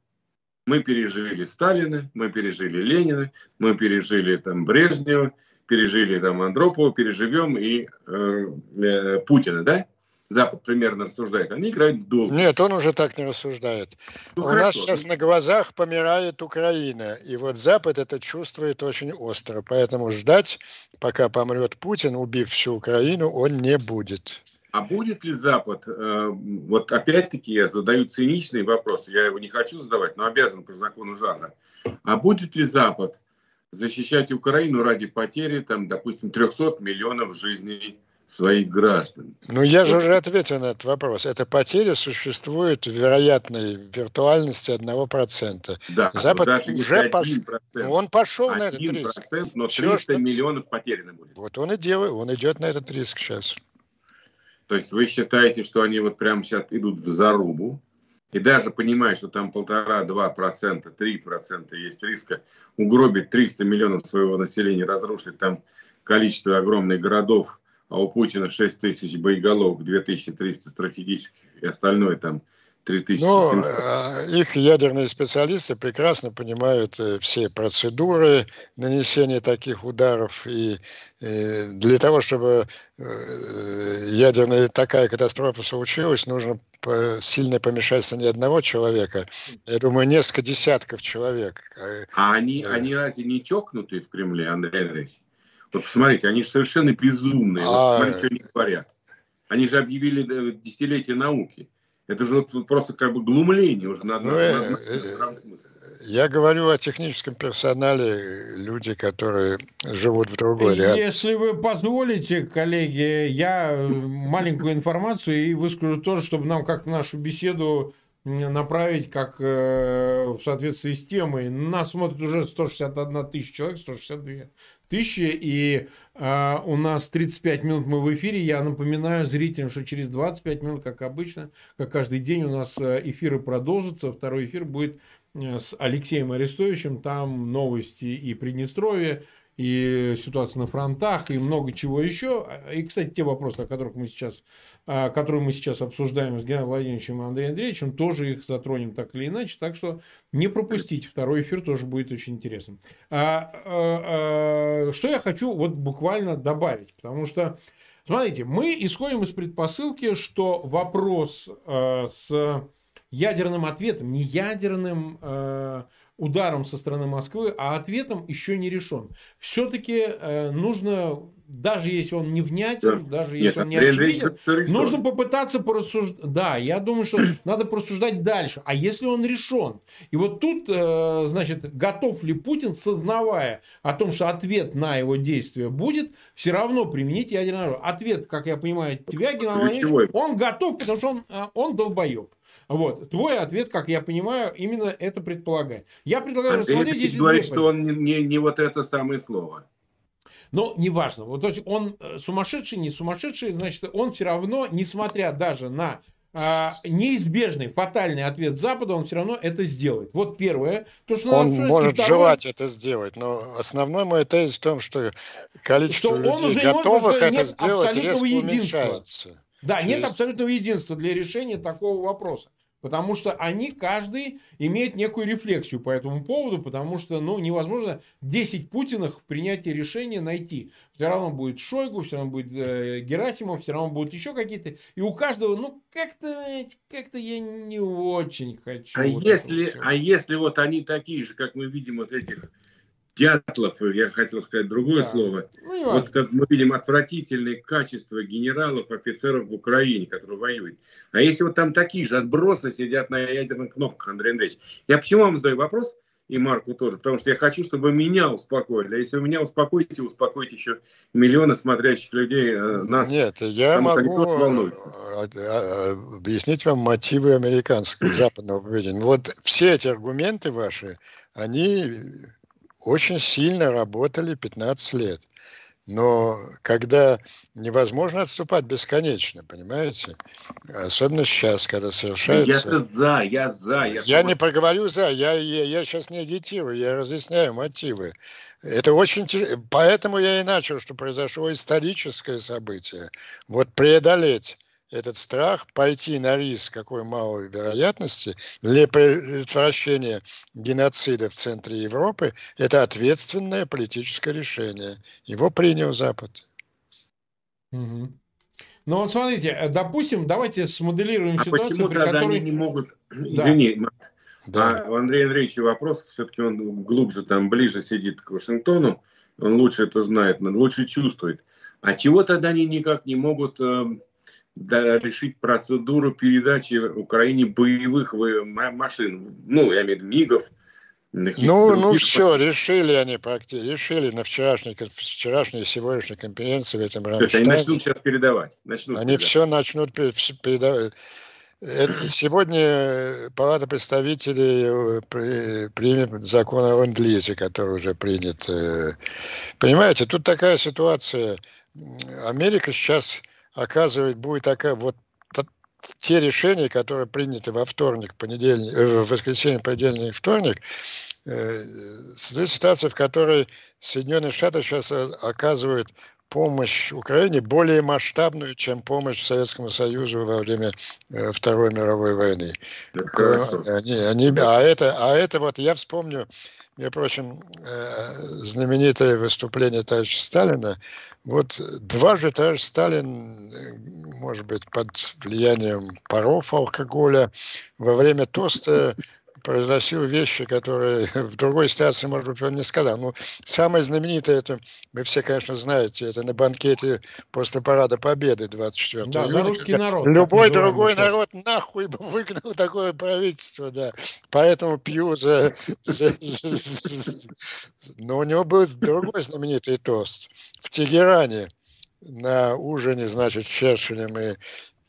Мы пережили Сталина, мы пережили Ленина, мы пережили там Брежнева, пережили там Андропова, переживем и э, э, Путина, да? Запад примерно рассуждает, они играют в долг. Нет, он уже так не рассуждает. Ну, У хорошо. нас сейчас на глазах помирает Украина, и вот Запад это чувствует очень остро. Поэтому ждать, пока помрет Путин, убив всю Украину, он не будет. А будет ли Запад, э, вот опять-таки я задаю циничный вопрос, я его не хочу задавать, но обязан по закону жанра. А будет ли Запад защищать Украину ради потери, там, допустим, 300 миллионов жизней своих граждан. Ну, я же уже ответил на этот вопрос. Эта потеря существует в вероятной виртуальности 1%. Да, Запад уже пошел. Он пошел на этот риск. но 300 Все, что... миллионов потеряно будет. Вот он и делает, он идет на этот риск сейчас. То есть вы считаете, что они вот прямо сейчас идут в зарубу, и даже понимая, что там полтора-два процента, три процента есть риска угробить 300 миллионов своего населения, разрушить там количество огромных городов, а у Путина 6 тысяч боеголовок, 2300 стратегических и остальное там 3000. Ну, э, их ядерные специалисты прекрасно понимают э, все процедуры нанесения таких ударов. И э, для того, чтобы ядерная такая катастрофа случилась, нужно сильное помешательство не одного человека, я думаю, несколько десятков человек. А они, они разве не чокнутые в Кремле, Андрей Андреевич? Вот посмотрите, они же совершенно безумные. Вот а, смотрите, что они говорят. Они же объявили десятилетие науки. Это же вот просто как бы глумление уже на, ну, на, на я говорю о техническом персонале, люди, которые живут в другой реальности. Если вы позволите, коллеги, я маленькую информацию и выскажу тоже, чтобы нам как нашу беседу направить как в соответствии с темой. Нас смотрит уже 161 тысяча человек, 162 тысячи, и э, у нас 35 минут мы в эфире. Я напоминаю зрителям, что через 25 минут, как обычно, как каждый день у нас эфиры продолжатся. Второй эфир будет с Алексеем Арестовичем. Там новости и Приднестровье, и ситуация на фронтах, и много чего еще. И, кстати, те вопросы, о которых мы сейчас, которые мы сейчас обсуждаем с Геннадием Владимировичем и Андреем Андреевичем, тоже их затронем так или иначе. Так что не пропустите. Второй эфир тоже будет очень интересным. А, а, а, что я хочу вот буквально добавить, потому что Смотрите, мы исходим из предпосылки, что вопрос э, с ядерным ответом, не ядерным э, ударом со стороны Москвы, а ответом еще не решен. Все-таки э, нужно, даже если он не внятен, да. даже Нет, если он не очевиден, нужно попытаться порассуждать. Да, я думаю, что надо порассуждать дальше. А если он решен? И вот тут, э, значит, готов ли Путин, сознавая о том, что ответ на его действие будет, все равно применить ядерное оружие. Ответ, как я понимаю, тебя, Геннадий он готов, потому что он, э, он долбоеб. Вот. Твой ответ, как я понимаю, именно это предполагает. Я предлагаю Андрей рассмотреть... Ты говорит, что он не, не, не вот это самое слово. Но неважно. Вот, то есть он э, сумасшедший, не сумасшедший, значит, он все равно, несмотря даже на а, неизбежный, фатальный ответ Запада, он все равно это сделает. Вот первое. То, что он может второе, желать это сделать, но основной мой тезис в том, что количество что людей, готовых это сделать, резко уменьшается. Да, через... нет абсолютного единства для решения такого вопроса. Потому что они, каждый, имеет некую рефлексию по этому поводу, потому что ну, невозможно 10 Путинах в принятии решения найти. Все равно будет Шойгу, все равно будет э, Герасимов, все равно будут еще какие-то. И у каждого, ну, как-то как я не очень хочу. А, вот если, а если вот они такие же, как мы видим вот этих Дятлов, я хотел сказать другое да. слово. Ну, вот как мы видим отвратительные качества генералов, офицеров в Украине, которые воюют. А если вот там такие же отбросы сидят на ядерных кнопках, Андрей Андреевич, я почему вам задаю вопрос, и Марку тоже, потому что я хочу, чтобы меня успокоили. А если вы меня успокоите, успокоите еще миллионы смотрящих людей э, нас. Нет, я могу а, а, объяснить вам мотивы американского, западного поведения. Вот все эти аргументы ваши, они очень сильно работали 15 лет. Но когда невозможно отступать бесконечно, понимаете? Особенно сейчас, когда совершается... Я за, я за. Я, я не проговорю за, я, я, я сейчас не агитирую, я разъясняю мотивы. Это очень... Поэтому я и начал, что произошло историческое событие. Вот преодолеть этот страх, пойти на риск какой малой вероятности для предотвращения геноцида в центре Европы, это ответственное политическое решение. Его принял Запад. Угу. Ну вот смотрите, э, допустим, давайте смоделируем а ситуацию, почему при которой... они не могут... Да. Извини, да. А у Андрея Андреевича вопрос, все-таки он глубже, там, ближе сидит к Вашингтону, он лучше это знает, лучше чувствует. А чего тогда они никак не могут эм, решить процедуру передачи Украине боевых машин, ну, я имею в виду МИГов. Ну, ну все, решили они практически, решили на вчерашней, вчерашней и сегодняшней конференции в этом То есть они начнут сейчас передавать? Начнут они передавать. все начнут передавать. Это, сегодня Палата представителей э, примет закон о ленд который уже принят. Э. Понимаете, тут такая ситуация. Америка сейчас оказывает, будет такая вот те решения, которые приняты во вторник, понедельник, э, в воскресенье, понедельник, вторник, э, создает ситуация, в которой Соединенные Штаты сейчас э, оказывают помощь Украине более масштабную, чем помощь Советскому Союзу во время э, Второй мировой войны. Они, они, а, это, а это вот я вспомню, между прочим, э, знаменитое выступление товарища Сталина. Вот дважды товарищ Сталин, э, может быть, под влиянием паров алкоголя, во время тоста произносил вещи, которые в другой ситуации, может быть, он не сказал. Ну, самое знаменитое, это, вы все, конечно, знаете, это на банкете после парада Победы 24 да, июня. русский народ. Любой другой так. народ нахуй бы выгнал такое правительство, да. Поэтому пью за... Но у него был другой знаменитый тост. В Тегеране на ужине, значит, с Черчиллем и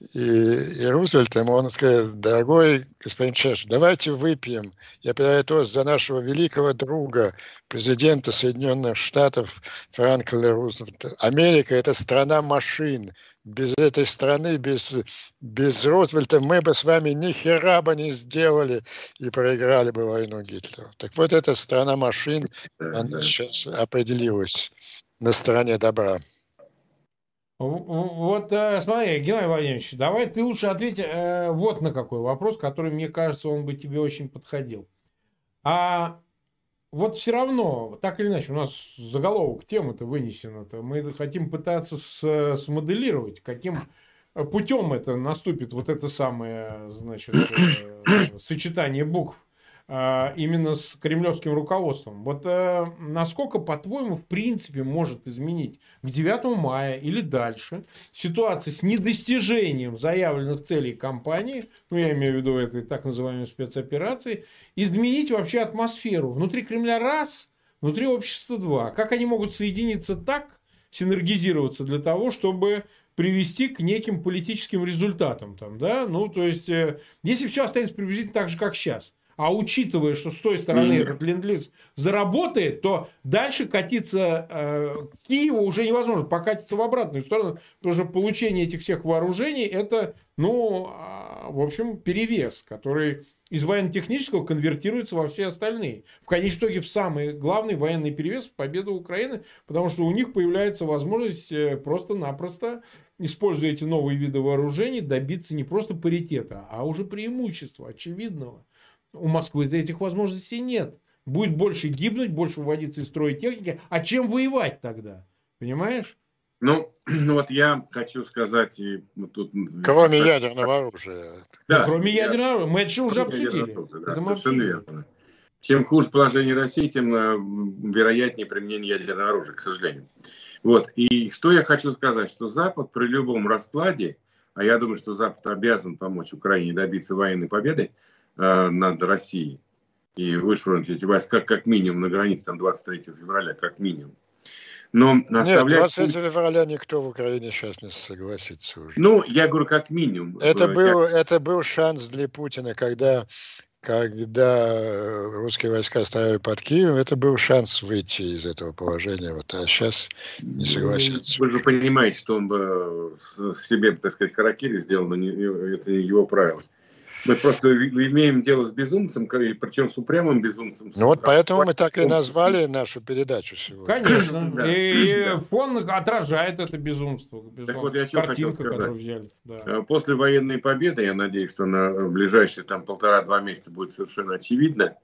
и, и Рузвельтом, он сказал, дорогой господин Черчилль, давайте выпьем. Я предлагаю тост за нашего великого друга, президента Соединенных Штатов Франкла Рузвельта. Америка – это страна машин. Без этой страны, без, без Рузвельта мы бы с вами ни хера бы не сделали и проиграли бы войну Гитлеру. Так вот, эта страна машин, она сейчас определилась на стороне добра. Вот э, смотри, Геннадий Владимирович, давай ты лучше ответь э, вот на какой вопрос, который, мне кажется, он бы тебе очень подходил. А вот все равно, так или иначе, у нас заголовок темы-то вынесено. -то. Мы хотим пытаться с, смоделировать, каким путем это наступит, вот это самое, значит, э, сочетание букв. А, именно с кремлевским руководством. Вот э, насколько, по-твоему, в принципе может изменить к 9 мая или дальше ситуация с недостижением заявленных целей кампании, ну я имею в виду этой так называемой спецоперации, изменить вообще атмосферу внутри Кремля раз, внутри общества два. Как они могут соединиться так, синергизироваться для того, чтобы привести к неким политическим результатам. Там, да? Ну, то есть, э, если все останется приблизительно так же, как сейчас, а учитывая, что с той стороны mm-hmm. этот ленд-лиз заработает, то дальше катиться э, Киеву уже невозможно, покатиться в обратную сторону, потому что получение этих всех вооружений это, ну, э, в общем, перевес, который из военно-технического конвертируется во все остальные. В конечном итоге в самый главный военный перевес в победу Украины, потому что у них появляется возможность э, просто-напросто, используя эти новые виды вооружений, добиться не просто паритета, а уже преимущества очевидного. У Москвы этих возможностей нет. Будет больше гибнуть, больше выводиться из строя техники. А чем воевать тогда? Понимаешь? Ну, ну вот я хочу сказать, и тут... Кроме ядерного оружия. Да, ну, кроме ядерного оружия. Мы это уже обсудили. Оружия, да, это совершенно обсудили. верно. Чем хуже положение России, тем э, вероятнее применение ядерного оружия, к сожалению. Вот. И что я хочу сказать, что Запад при любом раскладе, а я думаю, что Запад обязан помочь Украине добиться военной победы, над Россией и вышвырнуть эти войска как минимум на границе там 23 февраля, как минимум. Но оставлять... Нет, 23 февраля никто в Украине сейчас не согласится уже. Ну, я говорю, как минимум. Это, э, был, как... это был шанс для Путина, когда, когда русские войска стояли под Киевом, это был шанс выйти из этого положения. Вот, а сейчас не ну, согласятся. Вы же понимаете, что он бы себе, так сказать, харакири сделал, но не, это не его правило. Мы просто имеем дело с безумцем, причем с упрямым безумцем. Ну вот поэтому мы так и назвали нашу передачу сегодня. Конечно. И фон отражает это безумство. Так вот я что хотел сказать. Взяли. Да. Э, после военной победы, я надеюсь, что на ближайшие там полтора-два месяца будет совершенно очевидно,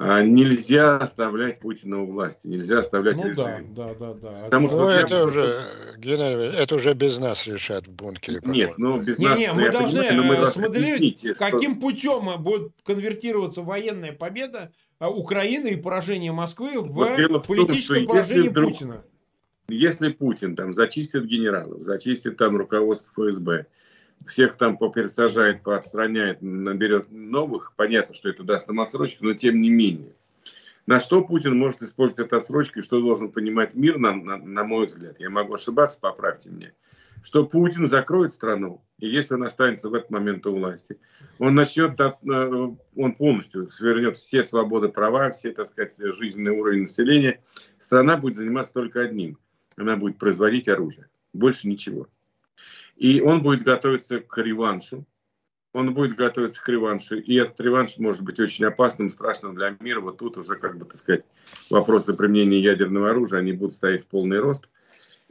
нельзя оставлять Путина у власти, нельзя оставлять ну, режим. Да, да, да, да. Потому ну, это я... уже, Геннадий, это уже без нас решат в бункере. Нет, ну без не, нас. Не, мы должны понимаю, мы смоделировать, каким что... путем будет конвертироваться военная победа э, Украины и поражение Москвы в вот политическое поражение вдруг, Путина. Если Путин там зачистит генералов, зачистит там руководство ФСБ, всех там попересажает, поотстраняет, наберет новых, понятно, что это даст нам отсрочку, но тем не менее. На что Путин может использовать эту отсрочку и что должен понимать мир, на, на, на мой взгляд, я могу ошибаться, поправьте мне, что Путин закроет страну, и если он останется в этот момент у власти, он начнет, э, он полностью свернет все свободы права, все, так сказать, жизненный уровень населения, страна будет заниматься только одним, она будет производить оружие, больше ничего. И он будет готовиться к реваншу. Он будет готовиться к реваншу. И этот реванш может быть очень опасным, страшным для мира. Вот тут уже, как бы, так сказать, вопросы применения ядерного оружия, они будут стоять в полный рост.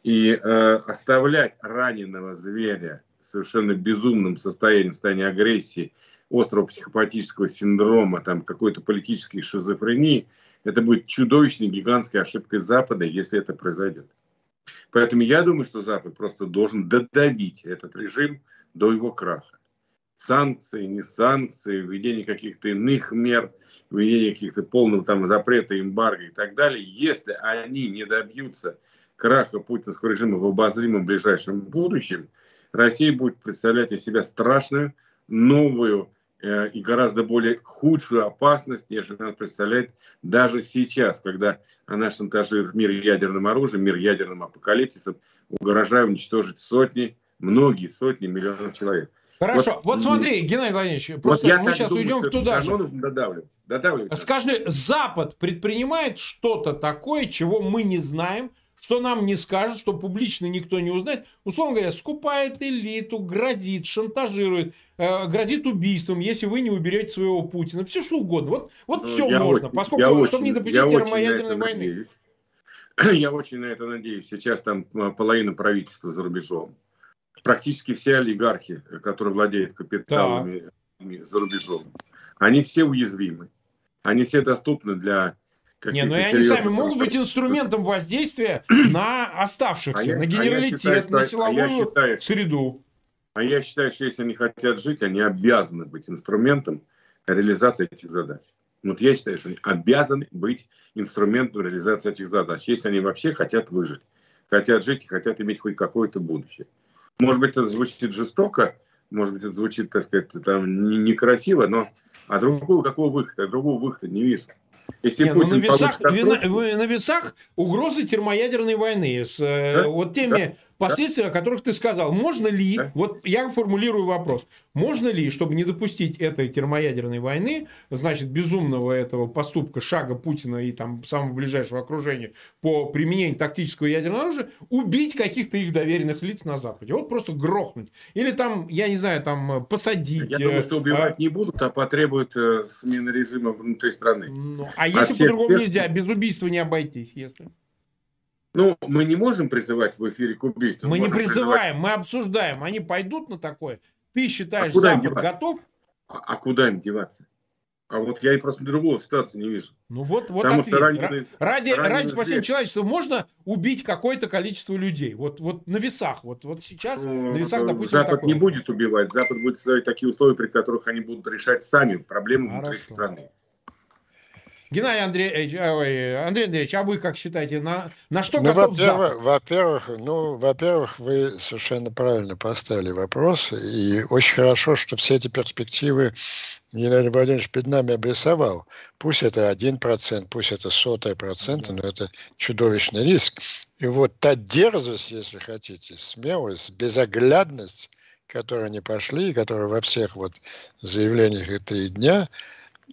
И э, оставлять раненого зверя в совершенно безумном состоянии, в состоянии агрессии, острого психопатического синдрома, там какой-то политической шизофрении, это будет чудовищной, гигантской ошибкой Запада, если это произойдет. Поэтому я думаю, что Запад просто должен додавить этот режим до его краха. Санкции, не санкции, введение каких-то иных мер, введение каких-то полного там запрета, эмбарго и так далее. Если они не добьются краха путинского режима в обозримом ближайшем будущем, Россия будет представлять из себя страшную новую и гораздо более худшую опасность, нежели она представляет даже сейчас, когда она шантажирует мир ядерным оружием, мир ядерным апокалипсисом, угрожая уничтожить сотни, многие сотни миллионов человек. Хорошо, вот, вот смотри, Геннадий Владимирович, просто вот мы сейчас думаю, уйдем туда же. нужно додавливать. додавливать. Скажи, Запад предпринимает что-то такое, чего мы не знаем, что нам не скажет, что публично никто не узнает. Условно говоря, скупает элиту, грозит, шантажирует, э, грозит убийством, если вы не уберете своего Путина. Все что угодно. Вот, вот ну, все можно, очень, поскольку, чтобы не допустить термоядерной войны. Надеюсь. Я очень на это надеюсь. Сейчас там э, половина правительства за рубежом практически все олигархи, которые владеют капиталами так. за рубежом, они все уязвимы. Они все доступны для не, ну и они сами могут быть инструментом воздействия на оставшихся, а на генералитет, а считаю, на силовую а считаю, среду. А я считаю, что если они хотят жить, они обязаны быть инструментом реализации этих задач. Вот я считаю, что они обязаны быть инструментом реализации этих задач, если они вообще хотят выжить, хотят жить и хотят иметь хоть какое-то будущее. Может быть, это звучит жестоко, может быть, это звучит, так сказать, там некрасиво, но а другого какого выхода, другого выхода не вижу. Если не, ну на весах, на, на весах угрозы термоядерной войны с э, да? вот теми да? Последствия, о которых ты сказал. Можно ли, да. вот я формулирую вопрос, можно ли, чтобы не допустить этой термоядерной войны, значит, безумного этого поступка, шага Путина и там самого ближайшего окружения по применению тактического ядерного оружия, убить каких-то их доверенных лиц на Западе? Вот просто грохнуть. Или там, я не знаю, там посадить. Я думаю, что убивать а... не будут, а потребуют э, смены режима внутри страны. Ну, а если а по-другому тех... нельзя, без убийства не обойтись, если... Ну, мы не можем призывать в эфире к убийству. Мы не призываем, призывать... мы обсуждаем. Они пойдут на такое? Ты считаешь, а Запад готов? А, а куда им деваться? А вот я и просто другого ситуации не вижу. Ну вот, вот Потому ответ. Что раненые, ради, раненые ради спасения человечества можно убить какое-то количество людей. Вот, вот на весах. Вот, вот сейчас ну, на весах, допустим, Запад такое. не будет убивать. Запад будет ставить такие условия, при которых они будут решать сами проблемы Хорошо. внутри страны. Геннадий Андреевич, э, ой, Андрей Андреевич, а вы как считаете, на, на что ну, готов во-первых, во-первых, ну, во-первых, вы совершенно правильно поставили вопрос, и очень хорошо, что все эти перспективы Геннадий Владимирович перед нами обрисовал. Пусть это один процент, пусть это сотая процента, но это чудовищный риск. И вот та дерзость, если хотите, смелость, безоглядность, которой они пошли, которая во всех вот заявлениях и три дня –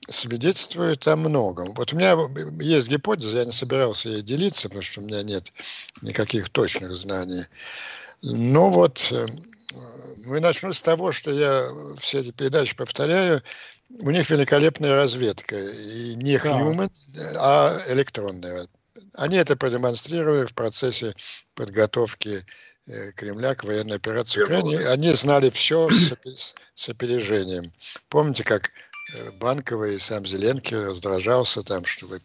свидетельствует о многом. Вот у меня есть гипотеза, я не собирался ей делиться, потому что у меня нет никаких точных знаний. Но вот э, мы начнем с того, что я все эти передачи повторяю. У них великолепная разведка. И не human, а электронная. Они это продемонстрировали в процессе подготовки э, Кремля к военной операции в Украине. Они знали все с, с опережением. Помните, как Э, Банковый и сам Зеленский раздражался там, что вы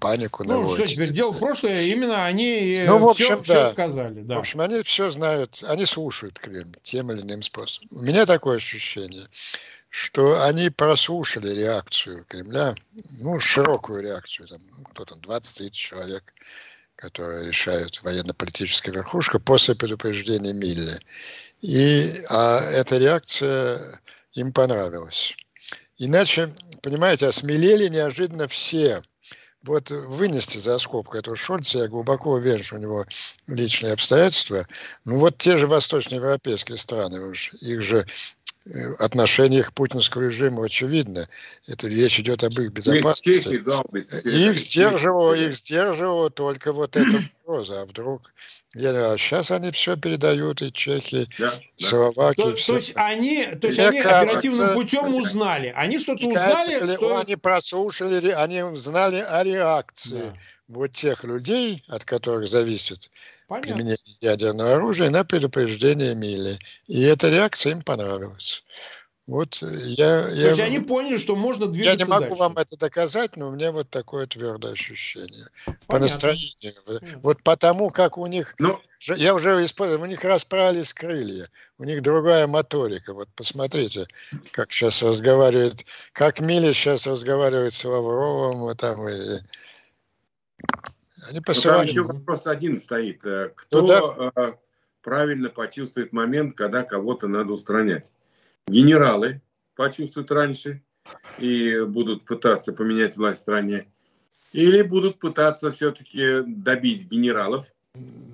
панику наводите. Ну, что теперь, дело прошлое, именно они э, ну, в общем, все, да. все сказали. Да. В общем, они все знают, они слушают Кремль тем или иным способом. У меня такое ощущение, что они прослушали реакцию Кремля, ну, широкую реакцию, там, ну, кто там, 20-30 человек, которые решают военно-политическая верхушка после предупреждения Милли. И а эта реакция им понравилась. Иначе, понимаете, осмелели неожиданно все. Вот вынести за скобку этого Шольца, я глубоко уверен, что у него личные обстоятельства. Ну вот те же восточноевропейские страны, уж их же э, отношениях к путинскому режиму очевидно. Это речь идет об их безопасности. Их сдерживало, их сдерживало только вот эта угроза. А вдруг я, а сейчас они все передают, и чехи, да, Словакии. То, все. то есть они, то есть они кажется, оперативным путем узнали. Они что-то узнали? Что... Они прослушали, они узнали о реакции да. вот тех людей, от которых зависит Понятно. применение ядерного оружия, на предупреждение Мили. И эта реакция им понравилась. Вот я, То я, есть они поняли, что можно двигаться Я не могу дальше. вам это доказать, но у меня вот такое твердое ощущение. Понятно. По настроению. Понятно. Вот потому, как у них... Ну, я уже использую, у них расправились крылья. У них другая моторика. Вот посмотрите, как сейчас разговаривает... Как Мили сейчас разговаривает с Лавровым. Там, и, они посылали... Ну, там еще вопрос один стоит. Э, кто ну, да. Э, правильно почувствует момент, когда кого-то надо устранять? Генералы почувствуют раньше и будут пытаться поменять власть в стране, или будут пытаться все-таки добить генералов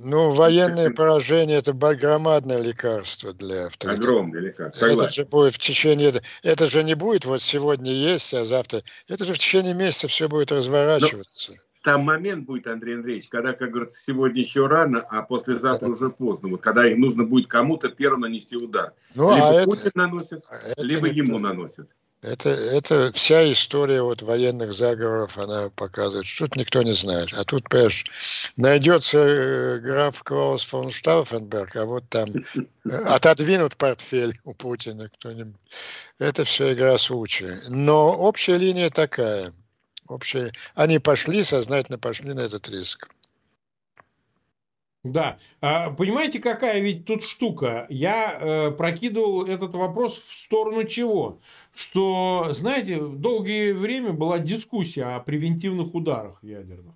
Ну, военное поражение – это громадное лекарство для авторитета. Огромное лекарство, согласен. Это же будет в течение… Это же не будет вот сегодня есть, а завтра… Это же в течение месяца все будет разворачиваться. Но там момент будет, Андрей Андреевич, когда, как говорится, сегодня еще рано, а послезавтра уже поздно. Вот когда им нужно будет кому-то первым нанести удар. Ну, либо а Путин это, наносит, это либо ему это, наносят. Это, это вся история вот военных заговоров, она показывает, что тут никто не знает. А тут, понимаешь, найдется э, граф Клаус фон Штауфенберг, а вот там э, отодвинут портфель у Путина кто-нибудь. Это все игра случая. Но общая линия такая. Общая. Они пошли, сознательно пошли на этот риск. Да. А, понимаете, какая ведь тут штука? Я э, прокидывал этот вопрос в сторону чего? Что, знаете, долгое время была дискуссия о превентивных ударах ядерных.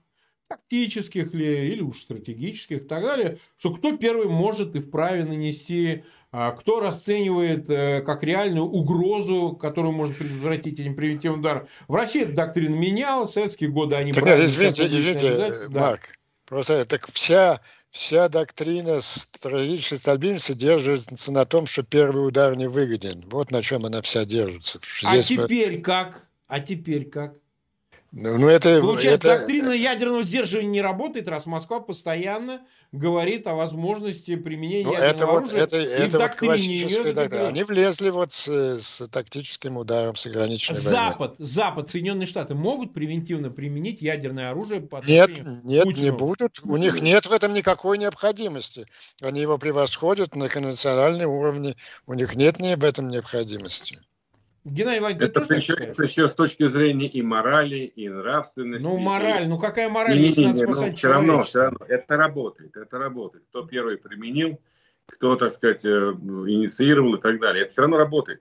Тактических ли, или уж стратегических и так далее. Что кто первый может и вправе нанести а кто расценивает э, как реальную угрозу, которую может предотвратить этим превентивным ударом. В России эта доктрина менялась, в советские годы они... Так, извините, извините, Марк, да. просто так вся вся доктрина стратегической стабильности держится на том, что первый удар не выгоден. Вот на чем она вся держится. А Если... теперь как? А теперь как? Ну, это, Получается, это... доктрина ядерного сдерживания не работает, раз Москва постоянно говорит о возможности применения ну, ядерного это оружия. Вот, это, это в вот доктрина. Они влезли вот с, с тактическим ударом, с ограниченной Запад, войной. Запад, Соединенные Штаты могут превентивно применить ядерное оружие по Нет, нет, Путину? не будут. У них нет в этом никакой необходимости. Они его превосходят на конвенциональном уровне. У них нет ни об этом необходимости. Геннадий Владимирович, это, еще, это еще с точки зрения и морали, и нравственности. Ну, мораль, и... ну какая мораль, не, если не, спасать ну, все равно, все равно, это работает, это работает. Кто первый применил, кто, так сказать, э, инициировал и так далее. Это все равно работает.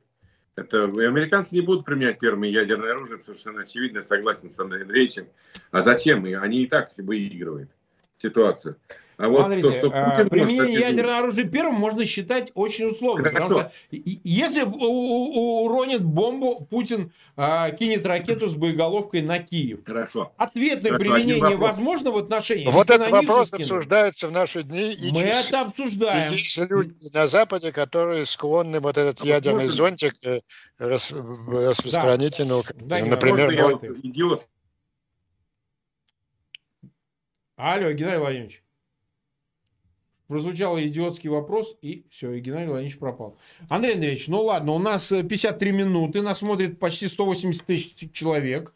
Это, и американцы не будут применять первыми ядерное оружие, совершенно очевидно, согласен с Андреем Андреевичем. А зачем? Они и так выигрывают ситуацию. А вот Смотрите, то, что а, Путин применение может, ядерного оружия первым можно считать очень условно. Потому что если уронит бомбу, Путин а, кинет ракету с боеголовкой на Киев. Хорошо. Ответное Хорошо, применение возможно в отношении. Вот этот вопрос обсуждается в наши дни. И Мы через... это обсуждаем. И есть люди на Западе, которые склонны вот этот а ядерный можно... зонтик э, рас... распространить. Да. Ну, да, например, вот... идиот. Алло, Геннадий Владимирович прозвучал идиотский вопрос, и все, и Геннадий Владимирович пропал. Андрей Андреевич, ну ладно, у нас 53 э, минуты, нас смотрит почти 180 тысяч человек.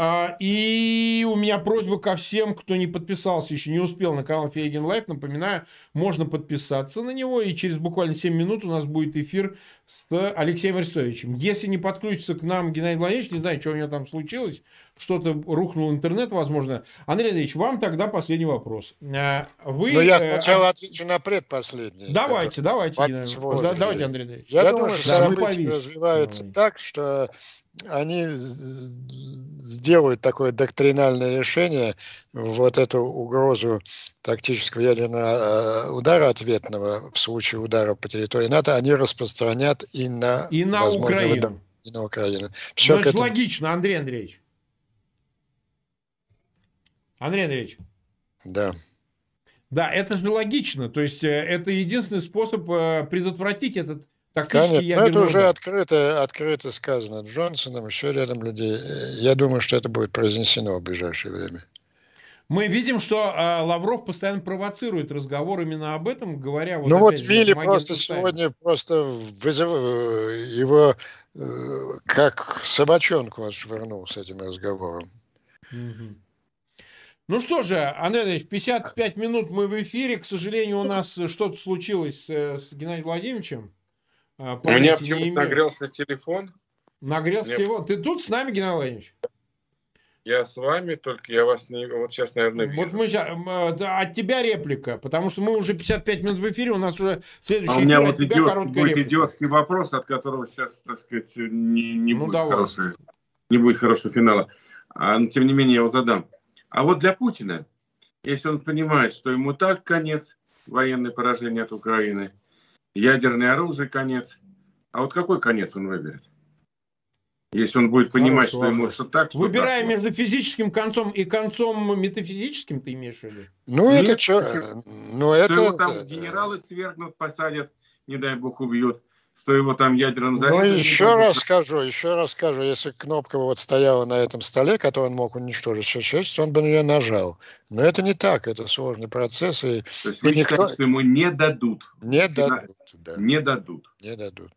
А, и у меня просьба ко всем, кто не подписался, еще не успел на канал Фейгин Live. Напоминаю, можно подписаться на него. И через буквально 7 минут у нас будет эфир с Алексеем Арестовичем. Если не подключится к нам Геннадий Владимирович, не знаю, что у него там случилось, что-то рухнул интернет, возможно. Андрей Андреевич, вам тогда последний вопрос. А, вы, Но я э, сначала э, отвечу на предпоследний. Давайте, давайте, Геннадий. Давайте, Андрей Андреевич. Я, я думаю, что да, события развиваются Давай. так, что они сделают такое доктринальное решение, вот эту угрозу тактического ядерного э, удара ответного в случае удара по территории НАТО, они распространят и на, и на Украину. И на Украину. Все Значит, этому... логично, Андрей Андреевич. Андрей Андреевич. Да. Да, это же логично. То есть, э, это единственный способ э, предотвратить этот Конечно, я это уже открыто, открыто сказано Джонсоном, еще рядом людей. Я думаю, что это будет произнесено в ближайшее время. Мы видим, что э, Лавров постоянно провоцирует разговор именно об этом, говоря... Вот ну вот Мили просто сегодня просто вызов... его э, как собачонку отшвырнул с этим разговором. Угу. Ну что же, Андрей Андреевич, 55 минут мы в эфире. К сожалению, у нас что-то случилось э, с Геннадием Владимировичем. А, У меня почему-то нагрелся телефон. Нагрелся Мне... телефон. Ты тут с нами, Геннадий Владимирович? Я с вами, только я вас не... Вот сейчас, наверное, вижу. Вот мы сейчас... От тебя реплика, потому что мы уже 55 минут в эфире, у нас уже следующий а у меня эфир, вот идиот, короткая будет реплика. идиотский вопрос, от которого сейчас, так сказать, не, не, ну, будет, хорошего, не будет хорошего финала. А, но, тем не менее, я его задам. А вот для Путина, если он понимает, что ему так конец, военное поражение от Украины – ядерное оружие конец. А вот какой конец он выберет? Если он будет понимать, Хороший что ему что так, что Выбирая так. между физическим концом и концом метафизическим, ты имеешь в виду? Ну, Нет, это что? Ну, это... Его там генералы свергнут, посадят, не дай бог убьют что его там ядерным зарядом... Ну, еще раз скажу, еще раз скажу, если кнопка вот стояла на этом столе, который он мог уничтожить все часть, он бы на нее нажал. Но это не так, это сложный процесс. И, То есть вы и никто... что ему не дадут? Не дадут, да. Не дадут. Не дадут.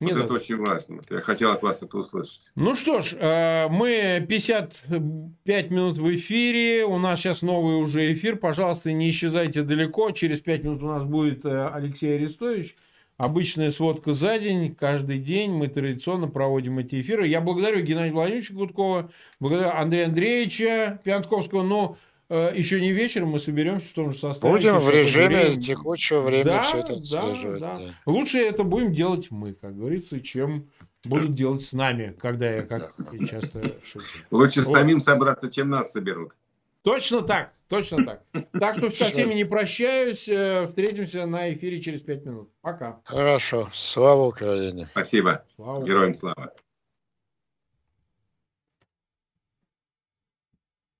Вот это очень важно. Я хотел от вас это услышать. Ну что ж, э, мы 55 минут в эфире. У нас сейчас новый уже эфир. Пожалуйста, не исчезайте далеко. Через 5 минут у нас будет э, Алексей Арестович. Обычная сводка за день, каждый день мы традиционно проводим эти эфиры. Я благодарю Геннадия Владимировича Гудкова, благодарю Андрея Андреевича Пьянковского, но э, еще не вечером мы соберемся в том же составе. Будем в режиме время. текущего времени да, все это отслеживать. Да, да. Да. Лучше это будем делать мы, как говорится, чем будут делать с нами, когда я как часто шучу. Лучше вот. самим собраться, чем нас соберут. Точно так, точно так. Так что со всеми не прощаюсь. Э, встретимся на эфире через пять минут. Пока. Хорошо. Слава Украине. Спасибо. Слава Героям слава.